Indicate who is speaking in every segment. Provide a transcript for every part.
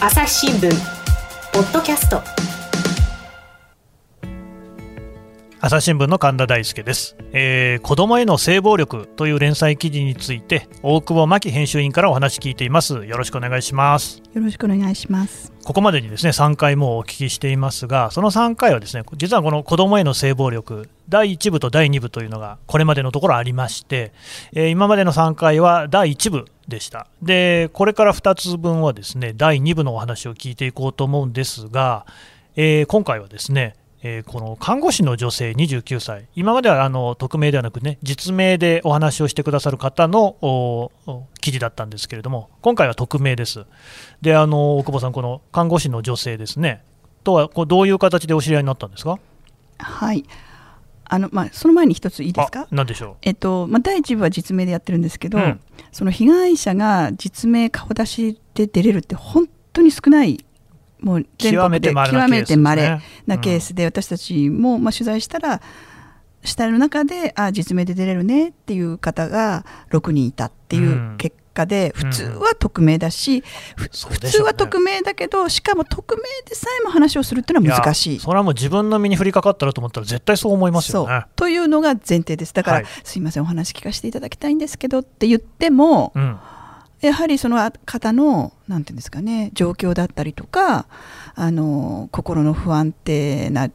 Speaker 1: 朝日新聞ポッドキャスト
Speaker 2: 朝日新聞の神田大輔です、えー、子供への性暴力という連載記事について大久保真紀編集員からお話聞いています。よろしくお願いします。
Speaker 3: よろしくお願いします。
Speaker 2: ここまでにですね3回もお聞きしていますがその3回はですね実はこの子供への性暴力第1部と第2部というのがこれまでのところありまして、えー、今までの3回は第1部でした。でこれから2つ分はですね第2部のお話を聞いていこうと思うんですが、えー、今回はですねえー、この看護師の女性29歳、今まではあの匿名ではなくね、実名でお話をしてくださる方の記事だったんですけれども、今回は匿名です。で、あの大久保さん、この看護師の女性ですね、とはこうどういう形でお知り合いになったんですか？
Speaker 3: はいあのまあ、その前に一ついいですか？
Speaker 2: 何でしょう？
Speaker 3: えっとまあ、第一部は実名でやってるんですけど、うん、その被害者が実名顔出しで出れるって本当に少ないもう全国で極めてまれなケースで、私たちもまあ取材したら下の中であ実名で出れるねっていう方が6人いたっていう結果で、普通は匿名だし、普通は匿名だけどしかも匿名でさえも話をするっていうのは難しい。
Speaker 2: それはもう自分の身に降りかかったらと思ったら絶対そう思いますよね。
Speaker 3: というのが前提です。だから、はい、すいませんお話聞かせていただきたいんですけどって言っても、うんやはりその方の何て言うんですかね状況だったりとかあの心の不安定な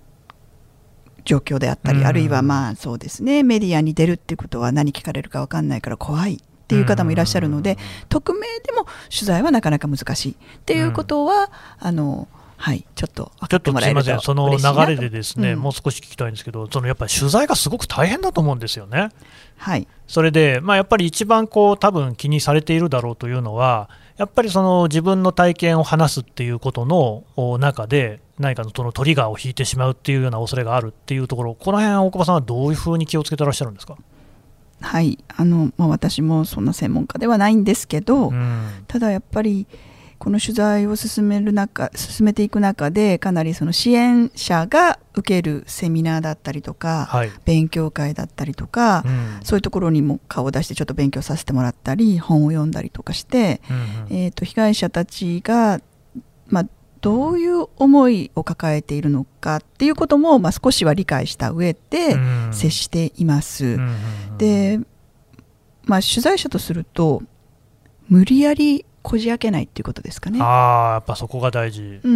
Speaker 3: 状況であったり、あるいはまあそうですねメディアに出るっていうことは何聞かれるか分かんないから怖いっていう方もいらっしゃるので、匿名でも取材はなかなか難しいっていうことは、あのはい、ちょっと
Speaker 2: ちょっとすみません、その流れでですね、うん、もう少し聞きたいんですけど、そのやっぱり取材がすごく大変だと思うんですよね。
Speaker 3: はい、
Speaker 2: それで、まあ、やっぱり一番こう多分気にされているだろうというのは、やっぱりその自分の体験を話すっていうことの中で、何かのそのトリガーを引いてしまうっていうような恐れがあるっていうところ、この辺大久保さんはどういうふうに気をつけてらっしゃるんですか？
Speaker 3: はい。あのまあ、私もそんな専門家ではないんですけど、うん、ただやっぱりこの取材を進める中進めていく中でかなりその支援者が受けるセミナーだったりとか、はい、勉強会だったりとか、うん、そういうところにも顔を出してちょっと勉強させてもらったり本を読んだりとかして、うんうん、えーと、被害者たちが、まあ、どういう思いを抱えているのかっていうことも、まあ、少しは理解した上で接しています。うんうん、で、まあ、取材者とすると無理やりこじ開けないっていうことですかね。
Speaker 2: ああ、やっぱそこが大事。
Speaker 3: うん、う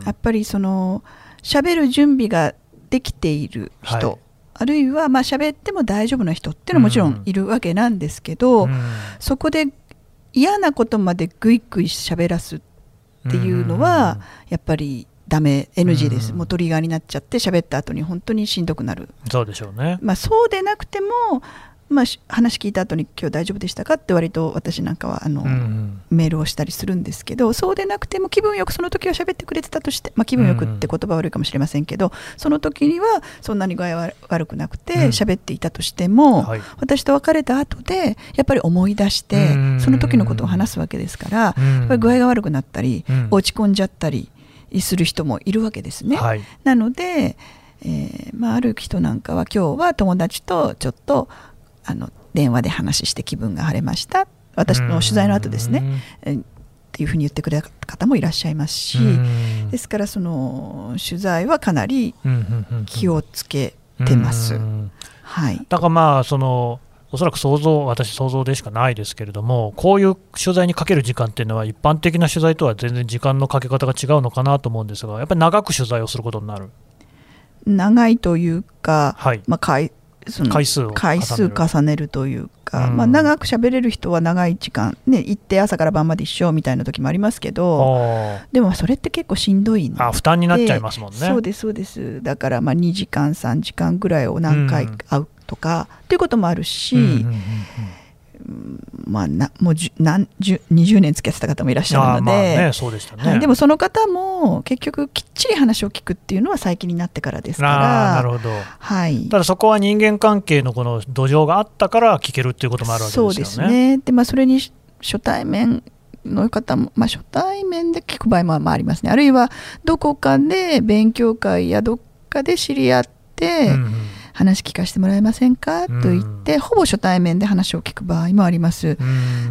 Speaker 3: ん、やっぱりその喋る準備ができている人、はい、あるいはまあ喋っても大丈夫な人っていうのはもちろんいるわけなんですけど、うん、そこで嫌なことまでぐいぐい喋らすっていうのは、やっぱりダメ NG です、もうトリガーになっちゃって喋った後に本当にしんどくなる。
Speaker 2: そうでしょうね、
Speaker 3: まあ、そうでなくてもまあ、話聞いた後に今日大丈夫でしたかって割と私なんかはあの、うんうん、メールをしたりするんですけどそうでなくても気分よくその時は喋ってくれてたとして、まあ、気分よくって言葉悪いかもしれませんけど、うん、その時にはそんなに具合は悪くなくて喋っていたとしても、うんはい、私と別れた後でやっぱり思い出してその時のことを話すわけですから、やっぱり具合が悪くなったり、落ち込んじゃったりする人もいるわけですね。はい、なのでえーまあ、ある人なんかは今日は友達とちょっとあの電話で話して気分が晴れました。私の取材の後ですね、っていうふうに言ってくれた方もいらっしゃいますし、ですからその取材はかなり気をつけてます。はい、
Speaker 2: だからまあそのおそらく想像、私、想像でしかないですけれども、こういう取材にかける時間っていうのは、一般的な取材とは全然時間のかけ方が違うのかなと思うんですが、やっぱり長く取材をすることになる。
Speaker 3: 長いというか、はい。まあ、
Speaker 2: その回数
Speaker 3: 回数重ねるというか、うん、まあ、長く喋れる人は長い時間、ね、行って朝から晩まで一緒みたいな時もありますけどでもそれって結構しんどい
Speaker 2: あ負担になっちゃいますもんね。
Speaker 3: そうですそうです。だからまあ2時間3時間ぐらいを何回会うとか、うん、っていうこともあるし、うんうんうんうんまあ、なもうじ何十20年付き合ってた方もいらっしゃるので、ねそうでしたね、でもその方も結局きっちり話を聞くっていうのは最近になってからですから。
Speaker 2: なるほど、はい、ただそこは人間関係のこの土壌があったから聞けるっていうこともあるわけですよね。そうですね。
Speaker 3: で、まあ、それに初対面の方も、まあ、初対面で聞く場合もありますね。あるいはどこかで勉強会やどっかで知り合って、うんうん話聞かせてもらえませんか？と言って、ほぼ初対面で話を聞く場合もあります。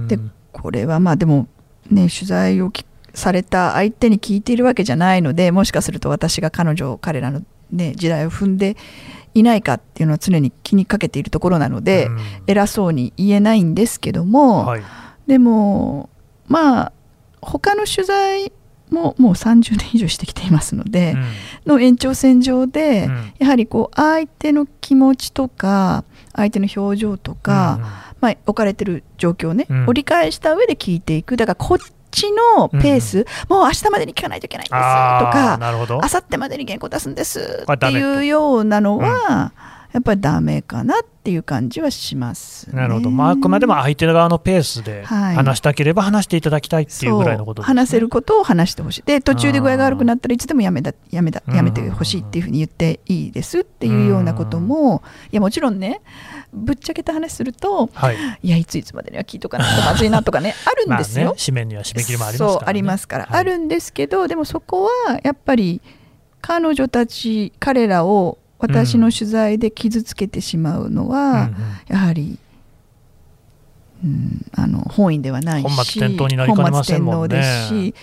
Speaker 3: でこれはまあでもね取材をされた相手に聞いているわけじゃないのでもしかすると私が彼女彼らの、ね、時代を踏んでいないかっていうのは常に気にかけているところなので、うん、偉そうに言えないんですけども、はい、でもまあ他の取材ももう30年以上してきていますので、うん、の延長線上で、うん、やはりこう相手の気持ちとか相手の表情とか、まあ、置かれてる状況ね、折り返した上で聞いていく。だからこっちのペース、うん、もう明日までに聞かないといけないんですとか、明後日までに原稿出すんですっていうようなのは、やっぱりダメかなっていう感じはします、
Speaker 2: ね、なるほど、まあ、あくまでも相手側のペースで話したければ話していただきたいっていうぐらいのことです、
Speaker 3: ね、話せることを話してほしい、で途中で具合が悪くなったらいつでもやめだやめだやめてほしいっていうふうに言っていいですっていうようなことも、いやもちろんね、ぶっちゃけた話すると、はい、いやいついつまでには聞いとかないとまずいなとかね あるんですよ。ね、
Speaker 2: 紙面には締め切りもありますから、ね、
Speaker 3: そうありますから、はい、あるんですけどでもそこはやっぱり彼女たち彼らを私の取材で傷つけてしまうのは、やはり、うん、あの本意ではないし
Speaker 2: 本末転倒になりかねませんもんね。ですし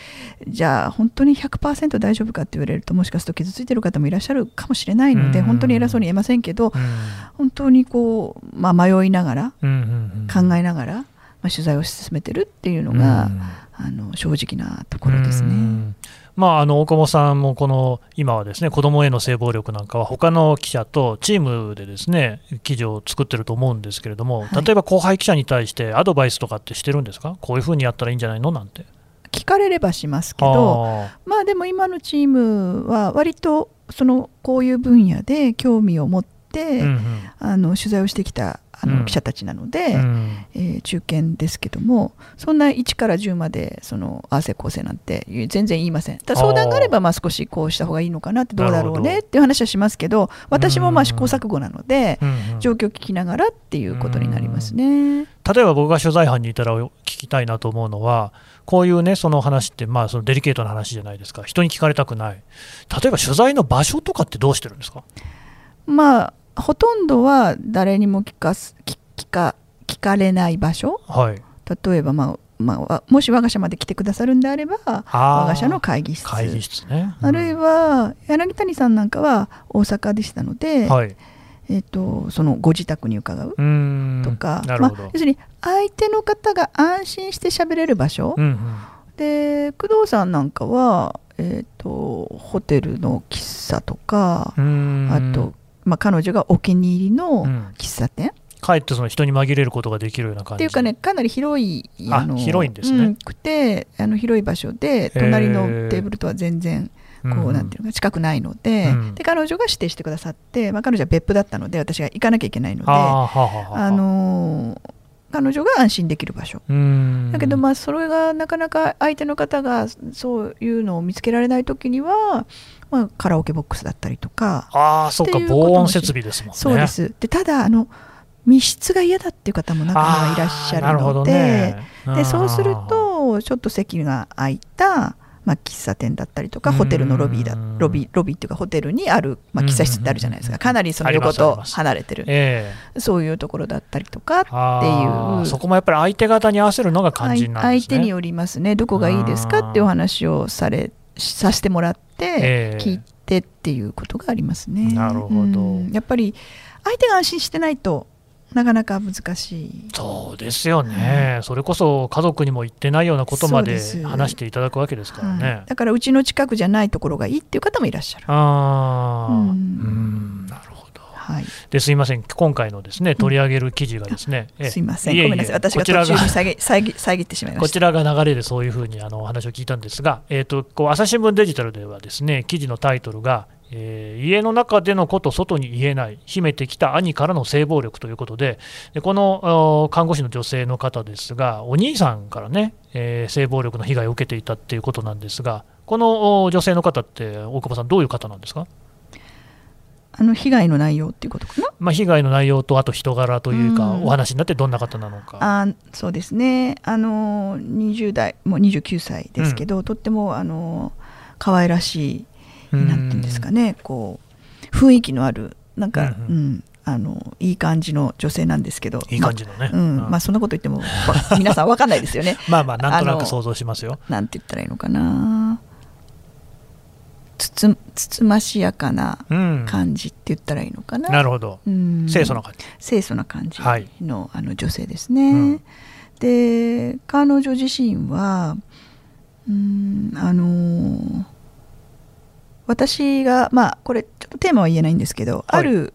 Speaker 3: じゃあ本当に100%大丈夫かって言われるともしかすると傷ついてる方もいらっしゃるかもしれないので、うん、本当に偉そうに言えませんけど、うん、本当にこう、まあ、迷いながら、うん考えながら、まあ、取材を進めてるっていうのが、あの正直なところですね。
Speaker 2: まあ、あの大久保さんもこの今はですね子どもへの性暴力なんかは他の記者とチームでですね記事を作ってると思うんですけれども、例えば後輩記者に対してアドバイスとかってしてるんですか？こういうふうにやったらいいんじゃないの？なんて。
Speaker 3: 聞かれればしますけどまあでも今のチームは割とそのこういう分野で興味を持って、うんうん、あの取材をしてきたあの記者たちなので、うん、えー、中堅ですけどもそんな1から10までその合わせ構成なんて全然言いません。だ相談があればまあ少しこうした方がいいのかなってど。うだろうねっていう話はしますけど私もまあ試行錯誤なので、うん、状況を聞きながらっていうことになりますね。
Speaker 2: 例えば僕が取材班にいたら聞きたいなと思うのはこういうねその話ってまあそのデリケートな話じゃないですか。人に聞かれたくない。例えば取材の場所とかってどうしてるんですか？
Speaker 3: まあほとんどは誰にも聞かす聞か聞かれない場所、はい、例えば、まあまあ、もし我が社まで来てくださるんであれば我が社の会議室。
Speaker 2: 会議室ね、
Speaker 3: うん、あるいは柳谷さんなんかは大阪でしたので、はい、えーと、そのご自宅に伺うとか。まあ、要するに相手の方が安心して喋れる場所、うんうん、で工藤さんなんかは、えーとホテルの喫茶とかあとまあ、彼女がお気に入りの喫茶店、
Speaker 2: かえってその人に紛れることができるような感じ。
Speaker 3: っていうかねかなり広い
Speaker 2: あの広いんですね、うん、
Speaker 3: くてあの広い場所で隣のテーブルとは全然こうなんていうのか近くないのでうん、で彼女が指定してくださって、まあ、彼女は別府だったので私が行かなきゃいけないのであの彼女が安心できる場所。だけどまあそれがなかなか相手の方がそういうのを見つけられない時にはまあ、カラオケボックスだったりとか。
Speaker 2: ああそっか防音設備ですもんね。
Speaker 3: そうです。でただあの密室が嫌だっていう方も中にはいらっしゃるのでね、でそうするとちょっと席が空いた、まあ、喫茶店だったりとかホテルのロビーだロビーロビーっていうかホテルにある、まあ、喫茶室ってあるじゃないですか。かなりその横と離れてる、えー、そういうところだったりとかっていう。
Speaker 2: そこもやっぱり相手方に合わせるのが肝心なんです
Speaker 3: ね。相手によりますね。どこがいいですかっていうお話をされさせてもらって聞いてっていうことがありますね。
Speaker 2: えー、なるほど、
Speaker 3: やっぱり相手が安心してないとなかなか難しい。
Speaker 2: そうですよね、それこそ家族にも言ってないようなことまで話していただくわけですからね、はい、
Speaker 3: だからうちの近くじゃないところがいいっていう方もいらっしゃる。あ
Speaker 2: あ、うん、なるほど、はい、ですいません。今回のですね取り上げる記事がですね、
Speaker 3: うん、すいません。ごめんなさい。私が途中に遮遮遮ってしまいま
Speaker 2: した。こちらが流れでそういうふうにあのお話を聞いたんですが、えーと、とこう朝日新聞デジタルではですね記事のタイトルがえー、家の中でのこと外に言えない秘めてきた兄からの性暴力ということででこの看護師の女性の方ですがお兄さんからね、えー、性暴力の被害を受けていたっていうことなんですがこの女性の方って大久保さんどういう方なんですか？
Speaker 3: あの被害の内容っていうことかな、
Speaker 2: まあ、被害の内容とあと人柄というか、うん、お話になってどんな方なのか。
Speaker 3: あそうですね。あの20代もう29歳ですけど、うん、とってもあの可愛らしいなんていうんですかね。こう雰囲気のあるなんか、うん、うん、あのいい感じの女性なんですけど。
Speaker 2: いい感じのね、
Speaker 3: まうん。まあ、そんなこと言っても皆さん分かんないですよね。
Speaker 2: まあまあなんとなく想像しますよ。
Speaker 3: なんて言ったらいいのかなつつつつましやかな感じって言ったらいいのかな、
Speaker 2: うん、なるほど、うん、清楚な感じ。
Speaker 3: 清楚な感じのはい、あの女性ですね、うん、で彼女自身はうんあのー、私がまあこれちょっとテーマは言えないんですけど、はい、ある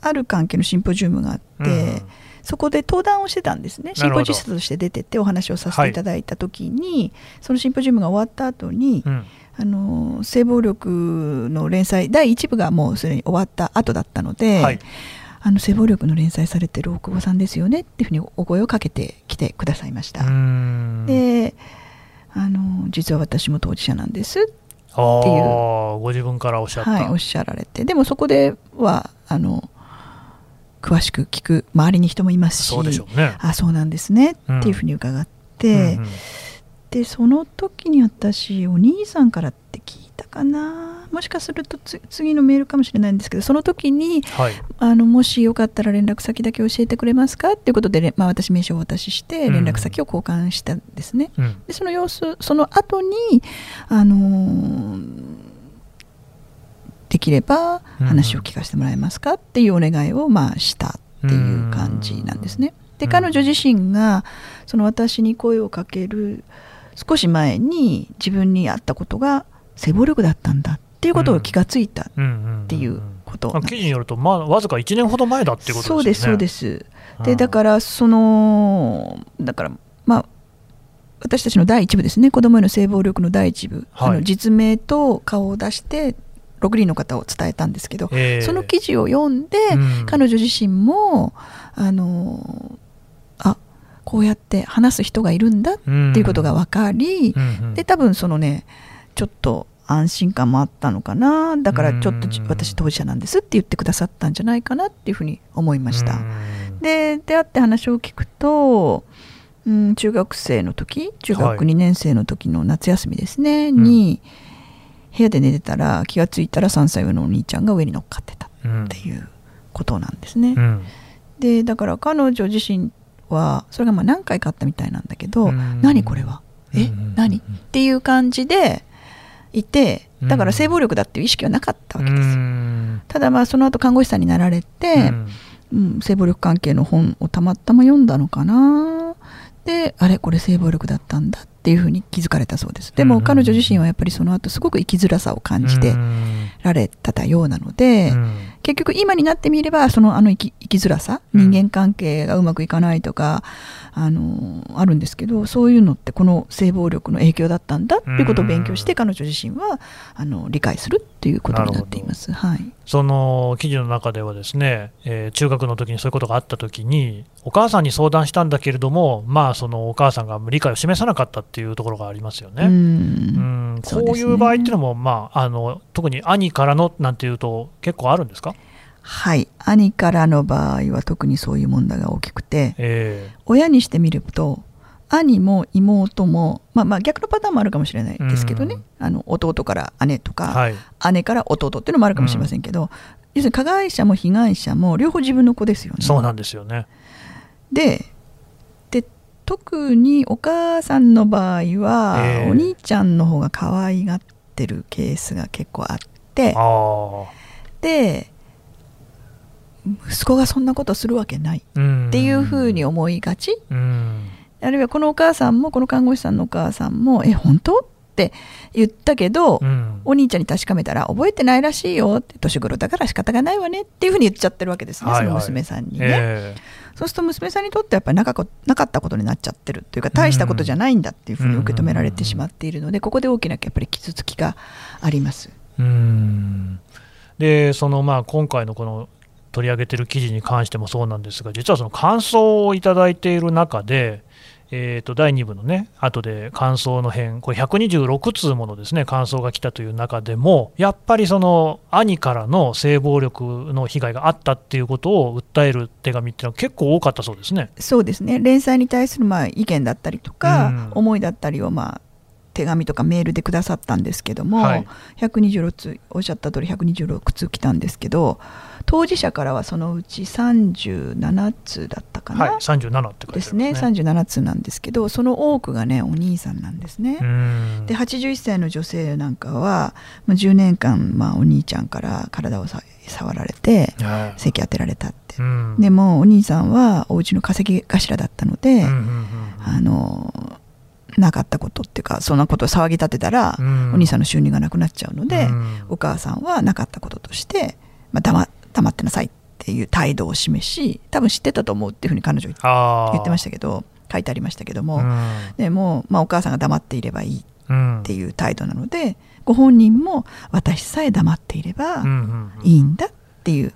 Speaker 3: ある関係のシンポジウムがあって、うん。そこで登壇をしてたんですね。シンポジウムとして出てってお話をさせていただいた時に、はい、そのシンポジウムが終わった後に、うん、あの性暴力の連載第1部がもうすでに終わった後だったので、はい、あの性暴力の連載されてる大久保さんですよねっていうふうにお声をかけてきてくださいました。であの実は私も当事者なんですっていう。
Speaker 2: ご自分からおっしゃった、
Speaker 3: はい、おっしゃられて。でもそこではあの詳しく聞く周りに人もいますし。
Speaker 2: そうでしょう、ね、
Speaker 3: あそうなんですね、っていうふうに伺って、うんうん、でその時に私お兄さんからって聞いたかな。もしかすると次のメールかもしれないんですけどその時に、はい、あのもしよかったら連絡先だけ教えてくれますか？っていうことで、まあ、私名刺をお渡しして連絡先を交換したんですね、うん、でその様子その後にあのーできれば話を聞かせてもらえますか？っていうお願いをまあしたっていう感じなんですね。で彼女自身がその私に声をかける少し前に自分にあったことが性暴力だったんだっていうことを気がついたっていうこと。
Speaker 2: 記事によると、まあ、わずか1年ほど前だっていうことですね。そうです
Speaker 3: そうです。でだからそのだからまあ私たちの第一部ですね。子どもへの性暴力の第一部、はい、あの実名と顔を出して6人の方を伝えたんですけど、えー、その記事を読んで、うん、彼女自身もあのあこうやって話す人がいるんだっていうことが分かり、うん、で多分そのねちょっと安心感もあったのかな。だからちょっと私当事者なんですって言ってくださったんじゃないかなっていうふうに思いました。で出会って話を聞くと、うん、中学生の時中学2年生の時の夏休みですね、はい、に、うん部屋で寝てたら気が付いたら3歳上のお兄ちゃんが上に乗っかってたっていうことなんですね。うん、でだから彼女自身はそれがまあ何回かあったみたいなんだけど「うん、何これは？え、うん、何?」っていう感じでいてだから性暴力だっていう意識はなかったわけです。ただまあその後看護師さんになられて、うん。性暴力関係の本をたまたま読んだのかな。であれこれ性暴力だったんだっていうふうに気づかれたそうです。でも彼女自身はやっぱりその後すごく生きづらさを感じてられたようなので、結局今になってみればそのあの生き生きづらさ人間関係がうまくいかないとか、あのあるんですけどそういうのってこの性暴力の影響だったんだっていうことを勉強して彼女自身はあの理解するっていうことになっています。はい、
Speaker 2: その記事の中ではですね、えー、中学の時にそういうことがあった時にお母さんに相談したんだけれどもまあそのお母さんが理解を示さなかったっていうところがありますよね。うん。こういう場合っていうのも、まあ、あの特に兄からのなんていうと結構あるんですか？
Speaker 3: はい。兄からの場合は特にそういう問題が大きくて、えー、親にしてみると兄も妹も、まあ、まあ逆のパターンもあるかもしれないですけどね、あの弟から姉とか、はい、姉から弟っていうのもあるかもしれませんけど、うん、要するに加害者も被害者も両方自分の子ですよね。
Speaker 2: そうなんですよね。
Speaker 3: でで特にお母さんの場合は、えー、お兄ちゃんの方が可愛がってるケースが結構あってで息子がそんなことするわけない。っていうふうに思いがち、あるいはこのお母さんもこの看護師さんのお母さんも「え本当?」って言ったけど、うん、お兄ちゃんに確かめたら覚えてないらしいよって。年頃だから仕方がないわね。っていうふうに言っちゃってるわけですね、はいはい、その娘さんにね、えー、そうすると娘さんにとってやっぱりなかなかったことになっちゃってるっていうか大したことじゃないんだっていうふうに受け止められてしまっているのでここで大きなやっぱり傷つきがあります。
Speaker 2: うん。でそのまあ今回のこの取り上げている記事に関してもそうなんですが、実はその感想をいただいている中で、えー、と第2部のね、後で感想の編、これ126通ものですね感想が来たという中でも、やっぱりその兄からの性暴力の被害があったっていうことを訴える手紙っていうのは結構多かったそうですね。
Speaker 3: そうですね連載に対するまあ意見だったりとか、うん、思いだったりをまあ手紙とかメールでくださったんですけども、
Speaker 2: はい。
Speaker 3: 126通おっしゃった通り126通来たんですけど当事者からはそのうち37通だったかな、
Speaker 2: はい、37って書いてあります
Speaker 3: ですね37通なんですけどその多くがねお兄さんなんですね。
Speaker 2: うん。
Speaker 3: で81歳の女性なんかは、まあ、10年間、まあ、お兄ちゃんから体をさ触られて
Speaker 2: はい。
Speaker 3: 席当てられたって、
Speaker 2: うん。
Speaker 3: でもお兄さんはお家の稼ぎ頭だったので、
Speaker 2: うんうんうん。
Speaker 3: あのなかったことっていうかそんなことを騒ぎ立てたら、
Speaker 2: うん。
Speaker 3: お兄さんの収入がなくなっちゃうので、
Speaker 2: うん。
Speaker 3: お母さんはなかったこととして、まあ、黙黙ってなさいっていう態度を示し多分知ってたと思うっていうふうに彼女言ってましたけど書いてありましたけども、
Speaker 2: うん。
Speaker 3: でも、まあ、お母さんが黙っていればいい
Speaker 2: うん。
Speaker 3: っていう態度なのでご本人も私さえ黙っていればいいんだっていう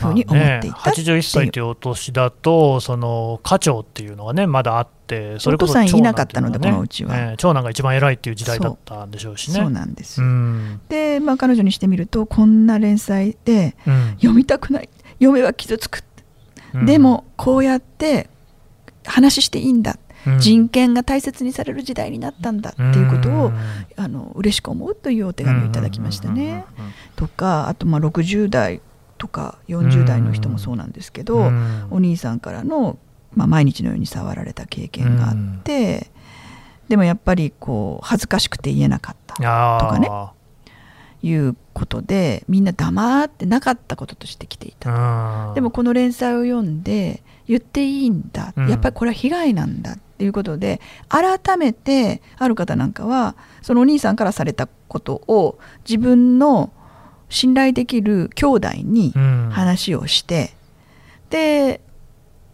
Speaker 3: ふうに思っていた
Speaker 2: まあね、81歳というお年だとその家長っていうのがねまだあってそれこそ
Speaker 3: お父さんい
Speaker 2: 長男
Speaker 3: なかったのでこのうちは。
Speaker 2: ね長男が一番偉いっていう時代だったんでしょうしね。
Speaker 3: そうなんです、
Speaker 2: うん。
Speaker 3: で、まあ、彼女にしてみるとこんな連載で
Speaker 2: うん。
Speaker 3: 読みたくない。読めば傷つく、
Speaker 2: うん。
Speaker 3: でもこうやって話していいんだ、
Speaker 2: うん。
Speaker 3: 人権が大切にされる時代になったんだっていうことを、あの嬉しく思うというお手紙をいただきましたね。とかあとまあ60代とか40代の人もそうなんですけど、
Speaker 2: うん。
Speaker 3: お兄さんからの、まあ、毎日のように触られた経験があって、でもやっぱりこう恥ずかしくて言えなかったとかねいうことでみんな黙ってなかったこととして来ていた。
Speaker 2: うん。
Speaker 3: でもこの連載を読んで言っていいんだ、
Speaker 2: うん。
Speaker 3: やっぱりこれは被害なんだっていうことで改めてある方なんかはそのお兄さんからされたことを自分の信頼できる兄弟に
Speaker 2: うん。
Speaker 3: 話をして、で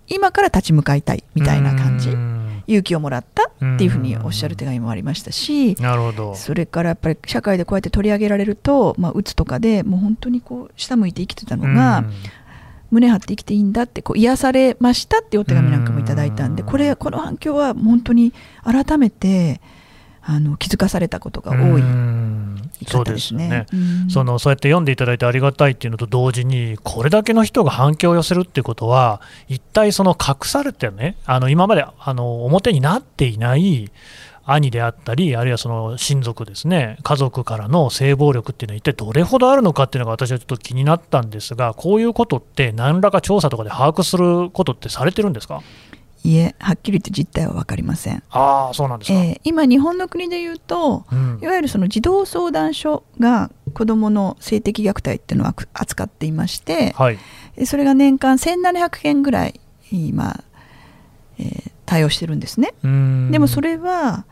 Speaker 3: 今から立ち向かいたいみたいな感じ、
Speaker 2: うん。
Speaker 3: 勇気をもらったっていうふうにおっしゃる手紙もありましたし、
Speaker 2: なるほど。
Speaker 3: それからやっぱり社会でこうやって取り上げられると、まあ、うつとかでもう本当にこう下向いて生きてたのが、
Speaker 2: うん。
Speaker 3: 胸張って生きていいんだってこう癒されましたっていうお手紙なんかもいただいたんで
Speaker 2: うん。
Speaker 3: これこの反響は本当に改めてあの気づかされたことが多い
Speaker 2: そう
Speaker 3: 方ですね。うん。
Speaker 2: そのそうやって読んでいただいてありがたいっていうのと同時に、これだけの人が反響を寄せるっていうことは、一体その隠されてね、あの今まであの表になっていない兄であったり、あるいはその親族ですね、家族からの性暴力っていうのは、一体どれほどあるのかっていうのが私はちょっと気になったんですが、こういうことって、何らか調査とかで把握することってされてるんですか？
Speaker 3: いえはっきり言って実態は分かりません、
Speaker 2: ああ、そうなんですか。
Speaker 3: えー今日本の国で言うと
Speaker 2: うん。
Speaker 3: いわゆるその児童相談所が子どもの性的虐待っていうのを扱っていまして
Speaker 2: はい、
Speaker 3: えそれが年間1700件ぐらい今、えー対応してるんですね。
Speaker 2: うん。
Speaker 3: でもそれは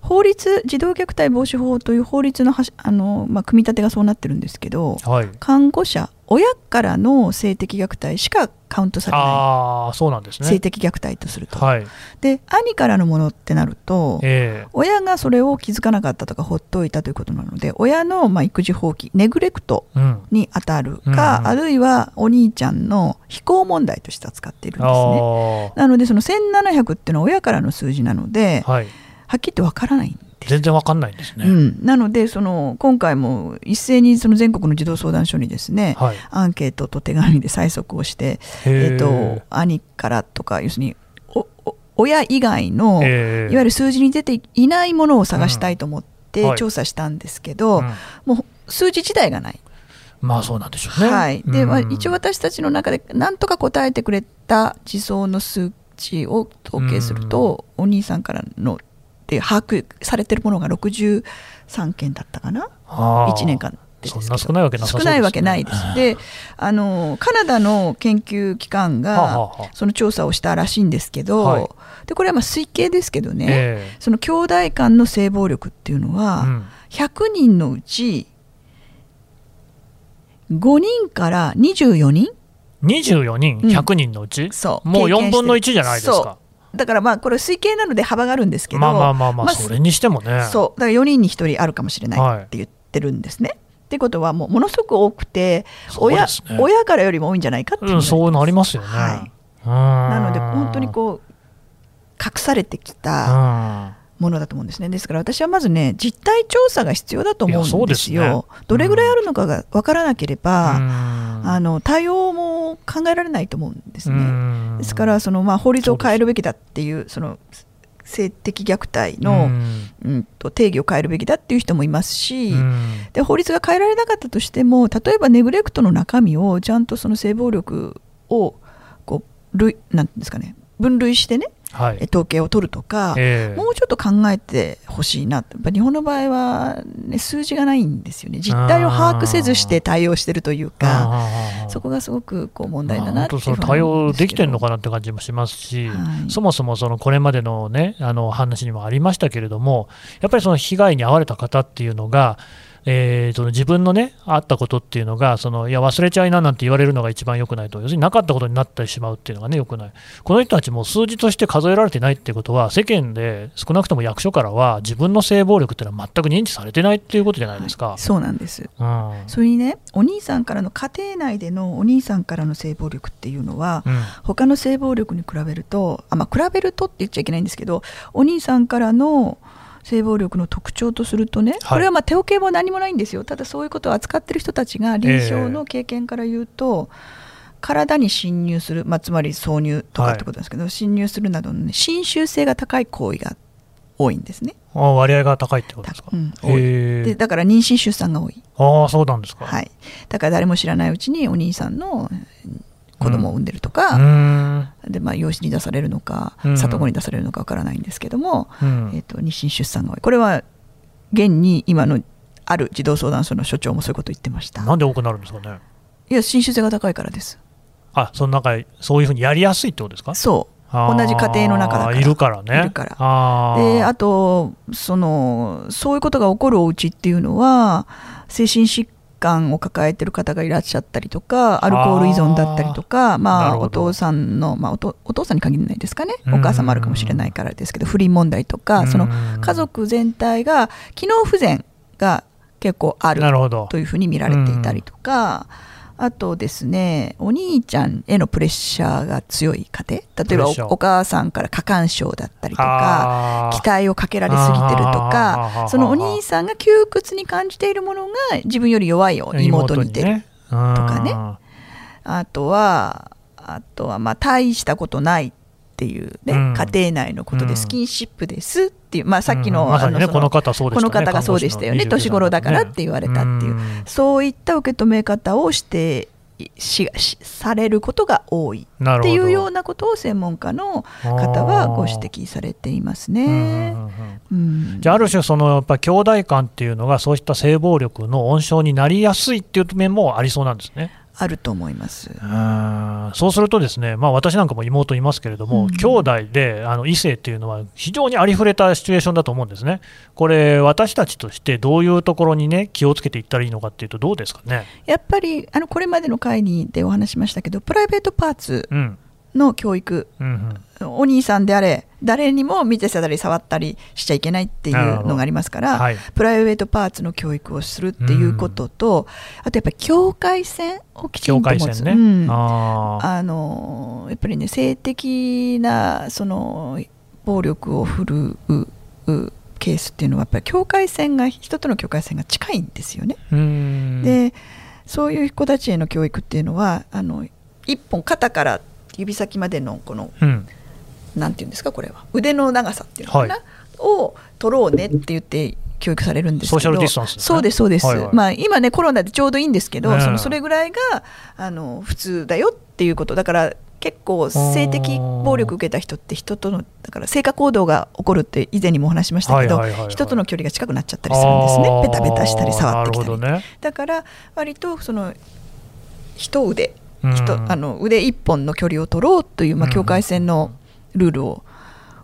Speaker 3: 法律児童虐待防止法という法律のはしあの、まあ、組み立てがそうなってるんですけど
Speaker 2: はい、
Speaker 3: 看護者親からの性的虐待しかカウントされな
Speaker 2: ああ、そうなんです
Speaker 3: い、
Speaker 2: ね。
Speaker 3: 性的虐待とすると、
Speaker 2: はい、
Speaker 3: で兄からのものってなると
Speaker 2: ええ。
Speaker 3: 親がそれを気づかなかったとかほっといたということなので親の、まあ、育児放棄ネグレクト
Speaker 2: うん、
Speaker 3: に当たるか、
Speaker 2: うん
Speaker 3: あるいはお兄ちゃんの非行問題として扱っているんですね。
Speaker 2: あ
Speaker 3: なのでその1700っていうのは親からの数字なので、
Speaker 2: あ、はい、
Speaker 3: はっきり言ってわからないんです。
Speaker 2: 全然わかんないんですね。
Speaker 3: うん、なのでその今回も一斉にその全国の児童相談所にですね、
Speaker 2: はい、
Speaker 3: アンケートと手紙で催促をして、
Speaker 2: へ
Speaker 3: えー、と兄からとか要するに親以外の、
Speaker 2: ええ。
Speaker 3: いわゆる数字に出ていないものを探したいと思っ
Speaker 2: うん。
Speaker 3: て
Speaker 2: はい。
Speaker 3: 調査したんですけど、
Speaker 2: うん。
Speaker 3: もう数字自体がない。
Speaker 2: まあそうなんでしょうね。
Speaker 3: はい。で
Speaker 2: うん。
Speaker 3: まあ一応私たちの中でなんとか答えてくれた児相の数値を統計すると、お兄さんからので把握されてるものが63件だったかな？
Speaker 2: ああ
Speaker 3: 1年間でですけど。
Speaker 2: そんな少ないわけな
Speaker 3: 少ないわけないです。であのカナダの研究機関が
Speaker 2: はあ
Speaker 3: その調査をしたらしいんですけど、
Speaker 2: はい。
Speaker 3: でこれはまあ推計ですけどね、
Speaker 2: え
Speaker 3: その兄弟間の性暴力っていうの
Speaker 2: え
Speaker 3: は、
Speaker 2: うん。
Speaker 3: 100人のうち5人から24人
Speaker 2: ？24人、
Speaker 3: うん。
Speaker 2: 100人のうち、
Speaker 3: そう。
Speaker 2: もう4
Speaker 3: 経験してる
Speaker 2: 分の1じゃないですか。
Speaker 3: だからまあこれ推計なので幅があるんですけど
Speaker 2: まあまあまあまあ、
Speaker 3: まあ
Speaker 2: それにしてもね。
Speaker 3: そうだから4人に1人あるかもしれない
Speaker 2: はい
Speaker 3: って言ってるんですね。ってことはもうものすごく多くて親
Speaker 2: ね
Speaker 3: 親からよりも多いんじゃないかっていう
Speaker 2: うん、そうなりますよね。
Speaker 3: はい
Speaker 2: な
Speaker 3: なので本当にこう隠されてきたものだと思うんですね。ですから私はまずね実態調査が必要だと思うんですよ。
Speaker 2: いやそうですね。
Speaker 3: どれぐらいあるのかが分からなければ、
Speaker 2: うん、
Speaker 3: あの対応も考えられないと思うんですね。
Speaker 2: うん。
Speaker 3: ですからその、まあ、法律を変えるべきだっていうその性的虐待の、うん、と定義を変えるべきだっていう人もいますし、で法律が変えられなかったとしても例えばネグレクトの中身をちゃんとその性暴力をこう類なんですかね分類してねはい、統計を取るとか、えー、もうちょっと考えてほしいなやっぱ日本の場合は、ね、数字がないんですよね。実態を把握せずして対応してるというかそこがすごくこう問題だなってそ
Speaker 2: 対応できてるのかなって感じもしますし、はい、そもそもそのこれまでの,、ね、あの話にもありましたけれどもやっぱりその被害に遭われた方っていうのがえー、その自分のね、あったことっていうのが、そのいや、忘れちゃいななんて言われるのが一番良くないと、要するになかったことになってしまうっていうのがね、良くない。この人たちも数字として数えられてないっていうことは、世間で少なくとも役所からは、自分の性暴力っていうのは全く認知されてないっていうことじゃないですか。はい、
Speaker 3: そうなんです。うん、それにね、お兄さんからの家庭内でのお兄さんからの性暴力っていうのは、うん、他の性暴力に比べると、あまあ、比べるとって言っちゃいけないんですけど、お兄さんからの性暴力の特徴とするとね、これはまあ手桶も何もないんですよ、ただそういうことを扱ってる人たちが臨床の経験から言うと、えー、体に侵入する、まあ、つまり挿入とかってことですけど、はい、侵入するなどの、ね、侵襲性が高い行為が多いんですね。
Speaker 2: あ割合が高いってことですか、うん、
Speaker 3: でだから妊娠出産が多い。
Speaker 2: ああそうなんですか、
Speaker 3: はい、だから誰も知らないうちにお兄さんの子供を産んでるとか、うん、でまあ、養子に出されるのか、うん、里子に出されるのかわからないんですけども、うん、えーと、妊娠出産が多い。これは現に今のある児童相談所の所長もそういうこと言ってました。
Speaker 2: なんで多くなるんですかね。
Speaker 3: いや侵襲性が高いからです。
Speaker 2: あその中そういうふうにやりやすいってことですか？
Speaker 3: そう。同じ家庭の中だから。
Speaker 2: いるからね。
Speaker 3: いるから。あであとそのそういうことが起こるお家っていうのは精神疾患を抱えてる方がいらっしゃったりとかアルコール依存だったりとかまあ、お父さんの、まあ、お父さんに限らないですかね。お母さんもあるかもしれないからですけど不倫問題とかその家族全体が機能不全が結構あるというふうに見られていたりとか。あとですねお兄ちゃんへのプレッシャーが強い家庭。例えばお母さんから過干渉だったりとか期待をかけられすぎてるとかそのお兄さんが窮屈に感じているものが自分より弱いよ妹に似てるとかね。あとはあとはまあ大したことないっていうね、うん、家庭内のことでスキンシップですっていう、まあ、さっきの,、
Speaker 2: この方
Speaker 3: この方がそうでしたよね。年頃だからって言われたっていう、そういった受け止め方をしてしされることが多い。っていうようなことを専門家の方はご指摘されていますね。
Speaker 2: じゃあある種そのやっぱ兄弟間っていうのがそういった性暴力の温床になりやすいっていう面もありそうなんですね。
Speaker 3: あると思います。
Speaker 2: そうすると、ですね、まあ、私なんかも妹いますけれども、うん、兄弟であの異性っていうのは、非常にありふれたシチュエーションだと思うんですね、これ、私たちとしてどういうところに、ね、気をつけていったらいいのかっていうと、どうですかね？
Speaker 3: やっぱりあのこれまでの会にでお話しましたけど、プライベートパーツの教育、うんうん。お兄さんであれ誰にも見てせたり触ったりしちゃいけないっていうのがありますから、はい、プライベートパーツの教育をするっていうことと、あとやっぱり境界線をきちんと持つ、ね。うん、あのやっぱりね性的なその暴力を振るうケースっていうのはやっぱり境界線が人との境界線が近いんですよね。でそういう子たちへの教育っていうのはあの一本肩から指先までのこの、うん。なんていうんですかこれは。腕の長さっていうのかな、はい、を取ろうねって言って教育されるんですけど、ね、そうですそうです、はいはい、まあ、今ねコロナでちょうどいいんですけど、そのそれぐらいがあの普通だよっていうこと。だから結構性的暴力受けた人って人とのだから性化行動が起こるって以前にもお話しましたけど、人との距離が近くなっちゃったりするんですね。ベタベタしたり触ってきたり、ね、だから割とその一腕人あの腕一本の距離を取ろうという、まあ、境界線の、うんルールを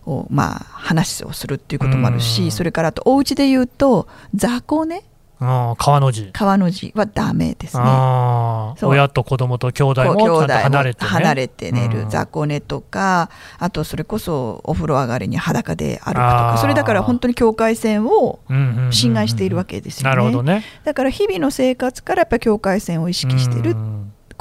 Speaker 3: をまあ、話をするっていうこともあるし、それからあとお家で言うと雑魚ね
Speaker 2: 川の字。
Speaker 3: 川の字はダメですね。
Speaker 2: 親と子供と兄弟も離れて、ね、
Speaker 3: 離れて寝る雑魚寝とかあとそれこそお風呂上がりに裸で歩くとかそれだから本当に境界線を侵害しているわけですよね,、なるほどね。だから日々の生活からやっぱり境界線を意識してる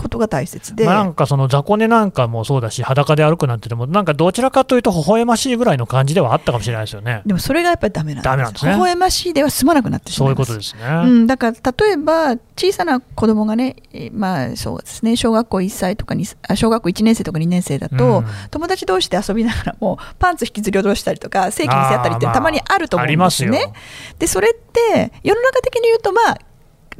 Speaker 3: ことが大切で、
Speaker 2: まあ、なんかその雑魚寝なんかもそうだし、裸で歩くなんてでも、なんかどちらかというと、微笑ましいぐらいの感じではあったかもしれないですよね。
Speaker 3: でもそれがやっぱりダメなんです
Speaker 2: んですね
Speaker 3: 微笑ましいでは済まなくなってし
Speaker 2: そういう
Speaker 3: まいます
Speaker 2: ことですね。
Speaker 3: うん、だから例えば小さな子供がね、えーまあそうですね小学校1歳とかにあ小学校1年生とか2年生だと、
Speaker 2: うん
Speaker 3: 友達同士で遊びながらもパンツ引きずり下ろしたりとか正規にせ合ったりってたまにあると思うんです
Speaker 2: ありますよ
Speaker 3: ね。でそれって世の中的に言うとまあ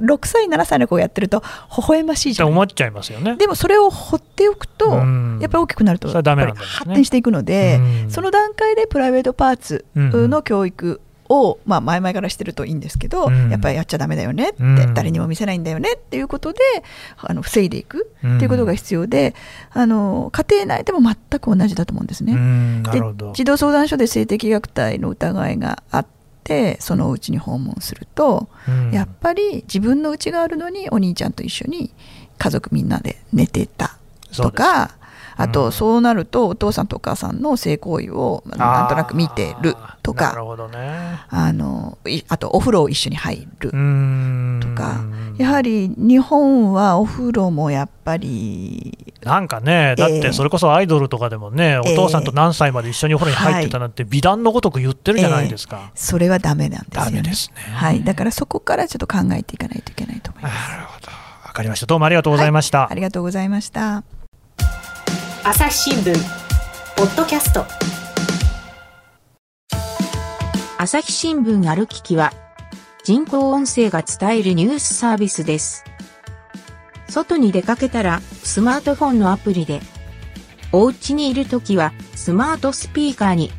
Speaker 3: 6歳7歳の子がやってると微笑ましい
Speaker 2: っ
Speaker 3: じゃ
Speaker 2: 思っちゃいますよね。
Speaker 3: でもそれを放っておくと、
Speaker 2: うん。
Speaker 3: やっぱり大きくなると発展していくので、
Speaker 2: うん。
Speaker 3: その段階でプライベートパーツ
Speaker 2: うん。
Speaker 3: の教育を、まあ、前々からしてるといいんですけど、
Speaker 2: うん。
Speaker 3: やっぱりやっちゃダメだよねって、
Speaker 2: うん。
Speaker 3: 誰にも見せないんだよねっていうことであの防いでいく
Speaker 2: うん。
Speaker 3: っていうことが必要で、あの家庭内でも全く同じだと思うんですね。で。児童相談所で性的虐待の疑いがあってそのうちに訪問すると、
Speaker 2: うん。
Speaker 3: やっぱり自分のうちがあるのにお兄ちゃんと一緒に家族みんなで寝てたとかあと、
Speaker 2: うん
Speaker 3: そうなるとお父さんとお母さんの性行為をまあなんとなく見てるとか
Speaker 2: あ
Speaker 3: のいあとお風呂を一緒に入る
Speaker 2: うん
Speaker 3: とか、やはり日本はお風呂もやっぱり
Speaker 2: なんかね、だってそれこそアイドルとかでもね、
Speaker 3: ええ
Speaker 2: お父さんと何歳まで一緒にお風呂に入ってたなんて、美談のごとく言ってるじゃないですか。
Speaker 3: それはダメなんですよね。
Speaker 2: ですね
Speaker 3: はい、だからそこからちょっと考えていかないといけないと思います。
Speaker 2: なるほど。わかりました。どうもありがとうございました。
Speaker 3: ありがとうございました。
Speaker 1: 朝日新聞ポッドキャスト
Speaker 4: 朝日新聞ある聞きは、人工音声が伝えるニュースサービスです。外に出かけたら、スマートフォンのアプリで、お家にいるときは、スマートスピーカーに、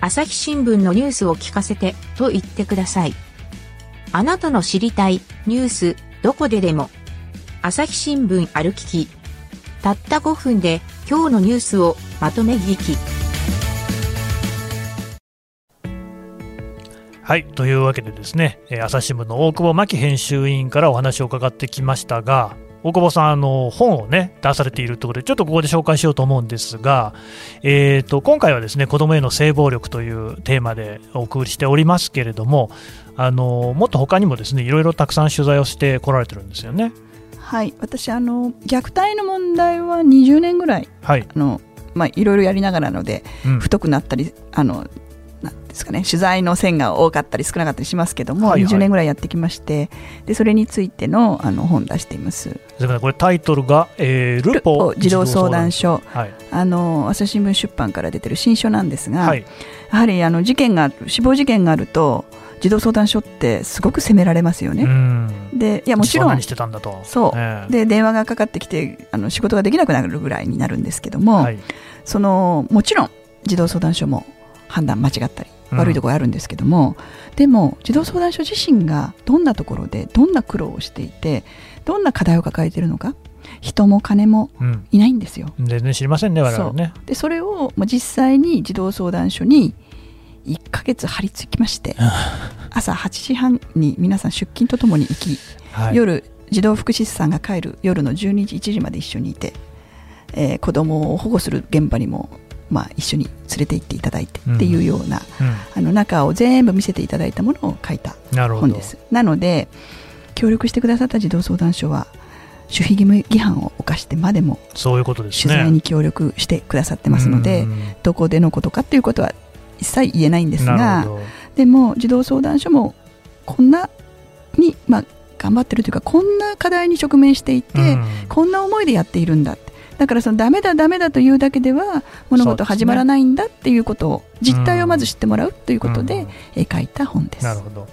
Speaker 4: 朝日新聞のニュースを聞かせて、と言ってください。あなたの知りたい、ニュース、どこででも、朝日新聞ある聞き。たった5分で、今日のニュースをまとめ聞き。
Speaker 2: はい。というわけでですね、朝日新聞の大久保真紀編集委員からお話を伺ってきましたが、大久保さん、あの本をね、出されているということで、ちょっとここで紹介しようと思うんですが、えー、と今回はですね子どもへの性暴力というテーマでお送りしておりますけれども、あのもっと他にもですねいろいろたくさん取材をしてこられてるんですよね。
Speaker 3: はい、私あの虐待の問題は20年ぐらい
Speaker 2: はい、
Speaker 3: あのまあいろいろやりながらので
Speaker 2: うん。
Speaker 3: 太くなったりあのなんですかね取材の線が多かったり少なかったりしますけども、
Speaker 2: はいはい。
Speaker 3: 20年ぐらいやってきましてでそれについてのあの本出しています。
Speaker 2: これタイトルが、えールポ
Speaker 3: 児童相談所。
Speaker 2: はい、
Speaker 3: あの朝日新聞出版から出てる新書なんですが、
Speaker 2: はい、
Speaker 3: やはりあの事件が死亡事件があると児童相談所ってすごく責められますよ
Speaker 2: う
Speaker 3: ね。
Speaker 2: ん
Speaker 3: でいやもちろん
Speaker 2: そんなにしてたんだと。
Speaker 3: そう
Speaker 2: ええ
Speaker 3: で電話がかかってきてあの仕事ができなくなるぐらいになるんですけども、
Speaker 2: はい、
Speaker 3: そのもちろん児童相談所も判断間違ったり
Speaker 2: うん
Speaker 3: 悪いところあるんですけども、でも児童相談所自身がどんなところでどんな苦労をしていてどんな課題を抱えているのか人も金も
Speaker 2: うん、
Speaker 3: いないんですよ。
Speaker 2: 全然知りませんね、我々ね。
Speaker 3: でそれをまあ実際に児童相談所に1ヶ月張り付きまして朝8時半に皆さん出勤とともに行き、
Speaker 2: はい、
Speaker 3: 夜児童福祉士さんが帰る夜の12時1時まで一緒にいて、えー子供を保護する現場にも、まあ、一緒に連れて行っていただいてっていうような、
Speaker 2: う
Speaker 3: あの中を全部見せていただいたものを書いた。本です。なので協力してくださった児童相談所は守秘義務違反を犯してまでも
Speaker 2: そういうことですね。
Speaker 3: 取材に協力してくださってますので、
Speaker 2: うん。
Speaker 3: どこでのことかっていうことは一切言えないんですがでも児童相談所もこんなに、まあ、頑張ってるというかこんな課題に直面していて、
Speaker 2: うん
Speaker 3: こんな思いでやっているんだってだからそのダメだダメだというだけでは物事始まらないんだっていうことを実態をまず知ってもらうということで、書いた本です。
Speaker 2: なるほど。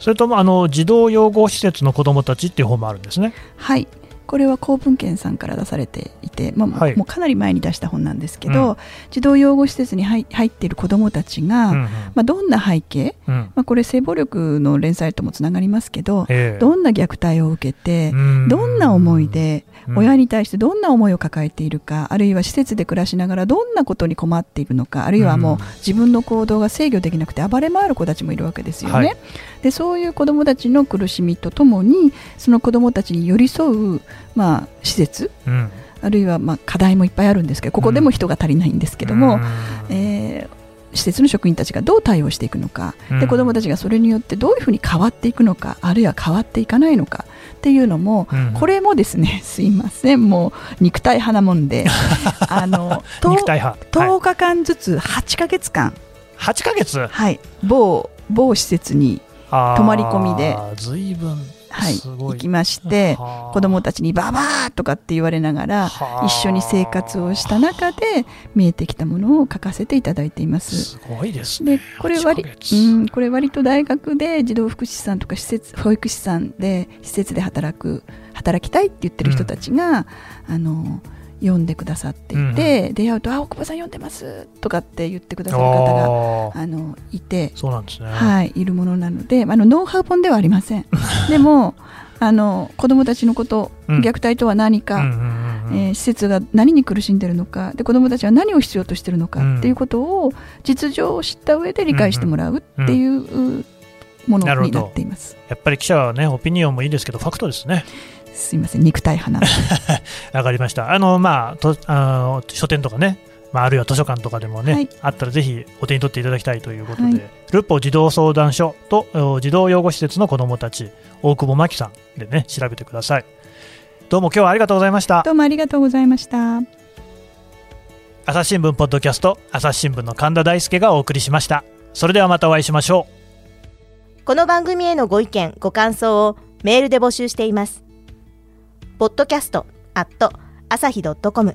Speaker 2: それともあの児童養護施設の子どもたちっていう本もあるんですね。
Speaker 3: はいこれは公文献さんから出されていて、まあ
Speaker 2: はい。
Speaker 3: もうかなり前に出した本なんですけど、
Speaker 2: うん。
Speaker 3: 児童養護施設に入入っている子どもたちが、
Speaker 2: うんうん。
Speaker 3: まあ、どんな背景、
Speaker 2: うん。
Speaker 3: まあ、これ性暴力の連載ともつながりますけど、
Speaker 2: ええ。
Speaker 3: どんな虐待を受けて、
Speaker 2: うん。
Speaker 3: どんな思いで、
Speaker 2: うん
Speaker 3: 親に対してどんな思いを抱えているか、あるいは施設で暮らしながらどんなことに困っているのか、あるいはもう
Speaker 2: うん。
Speaker 3: 自分の行動が制御できなくて暴れ回る子たちもいるわけですよね。
Speaker 2: はい。
Speaker 3: でそういう子どもたちの苦しみとともに、その子どもたちに寄り添う、まあ、施設、
Speaker 2: うん。
Speaker 3: あるいはまあ課題もいっぱいあるんですけど、ここでも人が足りないんですけども、えー施設の職員たちがどう対応していくのか、
Speaker 2: うん。
Speaker 3: で子どもたちがそれによってどういうふうに変わっていくのかあるいは変わっていかないのかっていうのも、
Speaker 2: うん
Speaker 3: これもですね すいませんもう肉体派なもんで あの
Speaker 2: 肉体派、
Speaker 3: 10
Speaker 2: はい、
Speaker 3: 日間ずつ8ヶ月間、
Speaker 2: 8ヶ月？
Speaker 3: はい、某某施設に、
Speaker 2: 泊
Speaker 3: 泊まり込みで。
Speaker 2: ずいぶん
Speaker 3: はい、行きまして
Speaker 2: はあ。
Speaker 3: 子どもたちに「ババア!」とかって言われながら
Speaker 2: はあ。
Speaker 3: 一緒に生活をした中で見えてきたものを書かせていただいています。
Speaker 2: すごいですね。
Speaker 3: でこれ割
Speaker 2: 8ヶ月。
Speaker 3: うん、これ割と大学で児童福祉士さんとか施設保育士さんで施設で働く働きたいって言ってる人たちが、あの読んでくださっていて、出会うと「あ大久保さん読んでます」とかって言ってくださる方が
Speaker 2: あ
Speaker 3: のいて、
Speaker 2: そうなんですね、
Speaker 3: はい、いるものなのであのノウハウ本ではありません。でもあの子どもたちのこと、
Speaker 2: うん。
Speaker 3: 虐待とは何か、
Speaker 2: うんうんうんうん。
Speaker 3: えー施設が何に苦しんでるのかで子どもたちは何を必要としてるのか
Speaker 2: うん。
Speaker 3: っていうことを実情を知った上で理解してもらうっていううものに
Speaker 2: な
Speaker 3: っています。
Speaker 2: やっぱり記者はねオピニオンもいいですけどファクトですね
Speaker 3: すいません肉体派な
Speaker 2: わかりました。あのまあとあの書店とかねまあ、あるいは図書館とかでもね、
Speaker 3: はい。
Speaker 2: あったらぜひお手に取っていただきたいということで、
Speaker 3: はい。
Speaker 2: ルポ児童相談所とお児童養護施設の子どもたち大久保真紀さんでね調べてください。どうも今日はありがとうございました。
Speaker 3: どうもありがとうございました。
Speaker 2: 朝日新聞ポッドキャスト朝日新聞の神田大輔がお送りしました。それではまたお会いしましょう。
Speaker 5: この番組へのご意見、ご感想をメールで募集しています。podcast.asahi.com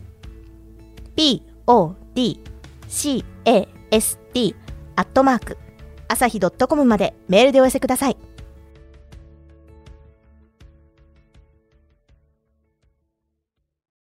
Speaker 5: p o d c a s t アットマーク朝日 .com までメールでお寄せください。